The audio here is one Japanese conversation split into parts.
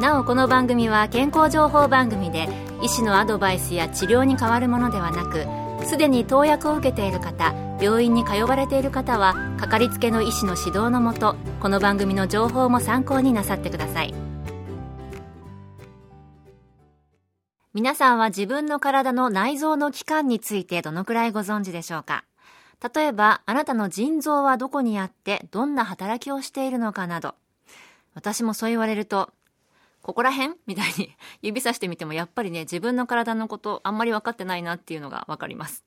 なおこの番組は健康情報番組で医師のアドバイスや治療に変わるものではなくすでに投薬を受けている方病院に通われている方はかかりつけの医師の指導のもとこの番組の情報も参考になさってください。皆さんは自分の体の内臓の器官についてどのくらいご存知でしょうか？例えばあなたの腎臓はどこにあってどんな働きをしているのかなど。私もそう言われるとここら辺？みたいに指さしてみてもやっぱりね、自分の体のことあんまり分かってないなっていうのが分かります。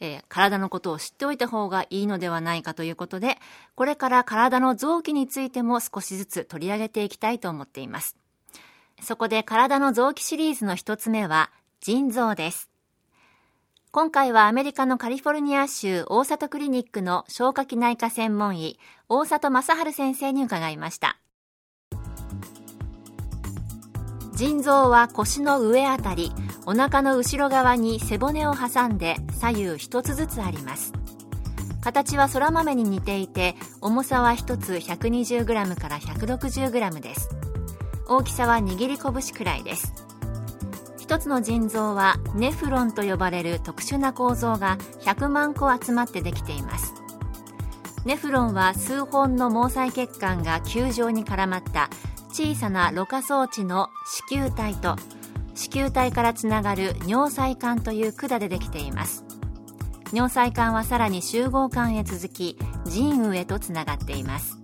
えー、体のことを知っておいた方がいいのではないかということで、これから体の臓器についても少しずつ取り上げていきたいと思っています。そこで体の臓器シリーズの一つ目は、腎臓です。今回はアメリカのカリフォルニア州大里クリニックの消化器内科専門医、大里正治先生に伺いました。腎臓は腰の上あたりお腹の後ろ側に背骨を挟んで左右一つずつあります。形は空豆に似ていて重さは1つ 120g から 160g です。大きさは握り拳くらいです。一つの腎臓はネフロンと呼ばれる特殊な構造が100万個集まってできています。ネフロンは数本の毛細血管が球状に絡まった小さなろ過装置の子宮体と子宮体からつながる尿細管という管でできています。尿細管はさらに集合管へ続き腎羽へとつながっています。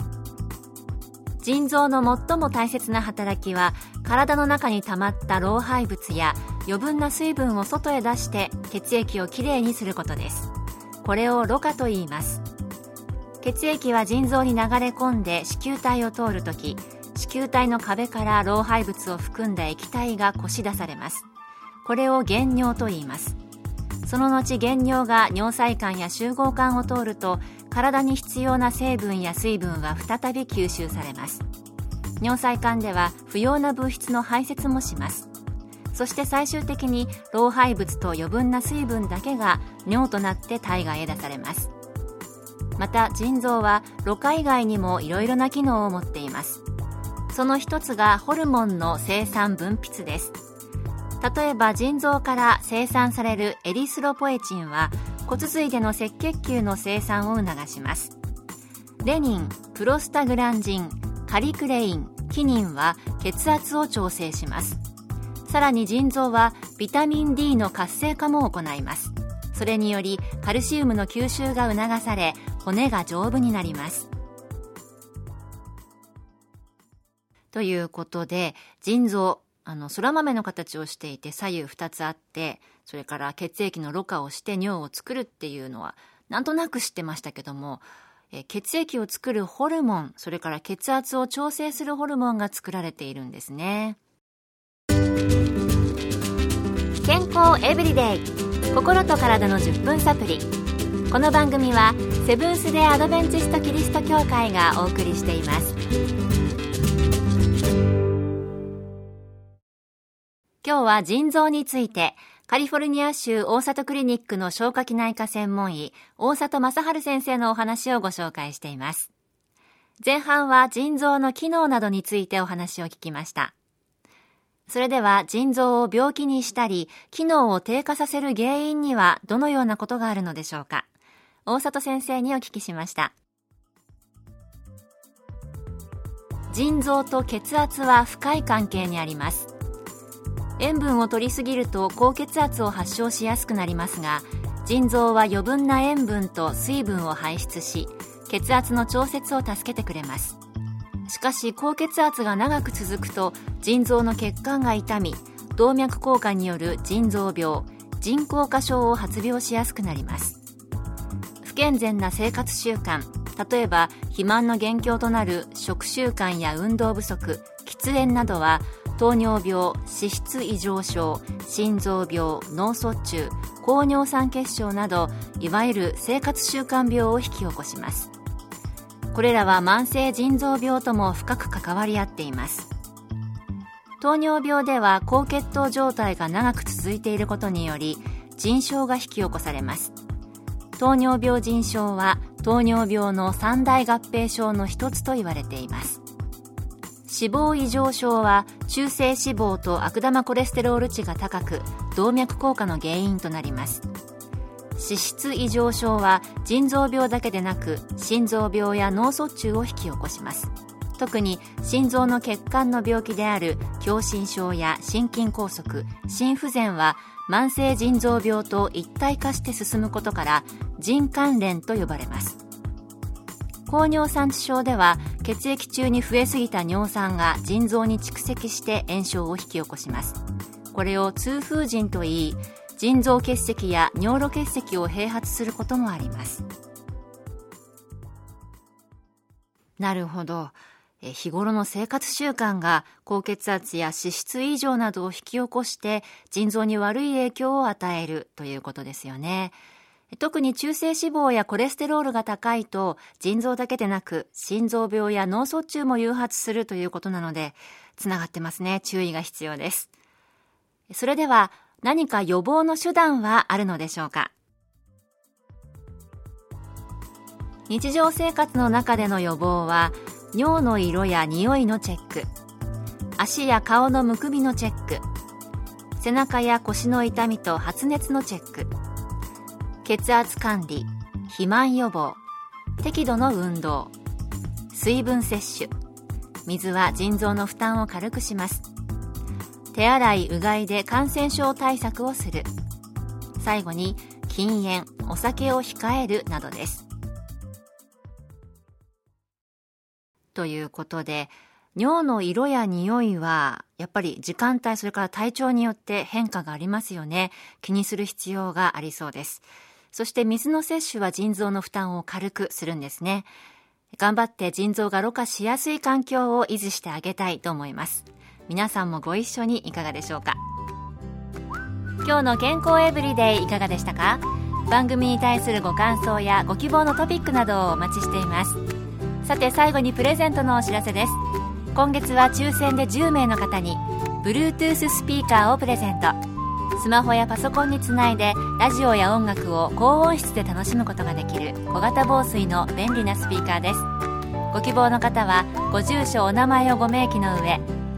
腎臓の最も大切な働きは体の中に溜まった老廃物や余分な水分を外へ出して血液をきれいにすることです。これをろ過と言います。血液は腎臓に流れ込んで子宮体を通るとき子宮体の壁から老廃物を含んだ液体がこし出されます。これを原尿と言います。その後原尿が尿細管や集合管を通ると体に必要な成分や水分は再び吸収されます。尿細管では不要な物質の排泄もします。そして最終的に老廃物と余分な水分だけが尿となって体外へ出されます。また腎臓はろ過以外にもいろいろな機能を持っています。その一つがホルモンの生産分泌です。例えば腎臓から生産されるエリスロポエチンは骨髄での赤血球の生産を促します。レニンプロスタグランジンカリクレインキニンは血圧を調整します。さらに腎臓はビタミン D の活性化も行います。それによりカルシウムの吸収が促され骨が丈夫になりますということで、腎臓、あの、空豆の形をしていて左右2つあって、それから血液のろ過をして尿を作るっていうのは、なんとなく知ってましたけども、え血液を作るホルモン、それから血圧を調整するホルモンが作られているんですね。健康エブリデイ心と体の10分サプリこの番組はセブンス・デ・アドベンチスト・キリスト教会がお送りしています今日は腎臓について、カリフォルニア州大里クリニックの消化器内科専門医、大里正治先生のお話をご紹介しています。前半は腎臓の機能などについてお話を聞きました。それでは腎臓を病気にしたり、機能を低下させる原因にはどのようなことがあるのでしょうか？大里先生にお聞きしました。腎臓と血圧は深い関係にあります。塩分を摂りすぎると高血圧を発症しやすくなりますが腎臓は余分な塩分と水分を排出し血圧の調節を助けてくれますしかし高血圧が長く続くと腎臓の血管が痛み動脈硬化による腎臓病腎硬化症を発病しやすくなります。不健全な生活習慣例えば肥満の元凶となる食習慣や運動不足喫煙などは糖尿病脂質異常症心臓病脳卒中高尿酸血症などいわゆる生活習慣病を引き起こします。これらは慢性腎臓病とも深く関わり合っています。糖尿病では高血糖状態が長く続いていることにより腎症が引き起こされます。糖尿病腎症は糖尿病の三大合併症の一つと言われています。脂肪異常症は中性脂肪と悪玉コレステロール値が高く動脈硬化の原因となります。脂質異常症は腎臓病だけでなく心臓病や脳卒中を引き起こします。特に心臓の血管の病気である狭心症や心筋梗塞心不全は慢性腎臓病と一体化して進むことから腎関連と呼ばれます。高尿酸地症では血液中に増えすぎた尿酸が腎臓に蓄積して炎症を引き起こします。これを痛風腎といい腎臓結石や尿路結石を併発することもあります。なるほど。日頃の生活習慣が高血圧や脂質異常などを引き起こして腎臓に悪い影響を与えるということですよね。特に中性脂肪やコレステロールが高いと腎臓だけでなく心臓病や脳卒中も誘発するということなのでつながってますね。注意が必要です。それでは何か予防の手段はあるのでしょうか？日常生活の中での予防は尿の色や匂いのチェック。足や顔のむくみのチェック。背中や腰の痛みと発熱のチェック。血圧管理肥満予防。適度の運動。水分摂取。水は腎臓の負担を軽くします。手洗いうがいで感染症対策をする最後に禁煙お酒を控えるなどですということで尿の色や匂いはやっぱり時間帯それから体調によって変化がありますよね気にする必要がありそうですそして水の摂取は腎臓の負担を軽くするんですね。頑張って腎臓がろ過しやすい環境を維持してあげたいと思います。皆さんもご一緒にいかがでしょうか？今日の健康エブリデイいかがでしたか？番組に対するご感想やご希望のトピックなどをお待ちしています。さて最後にプレゼントのお知らせです。今月は抽選で10名の方に Bluetooth スピーカーをプレゼント。スマホやパソコンにつないでラジオや音楽を高音質で楽しむことができる小型防水の便利なスピーカーです。ご希望の方はご住所お名前をご明記の上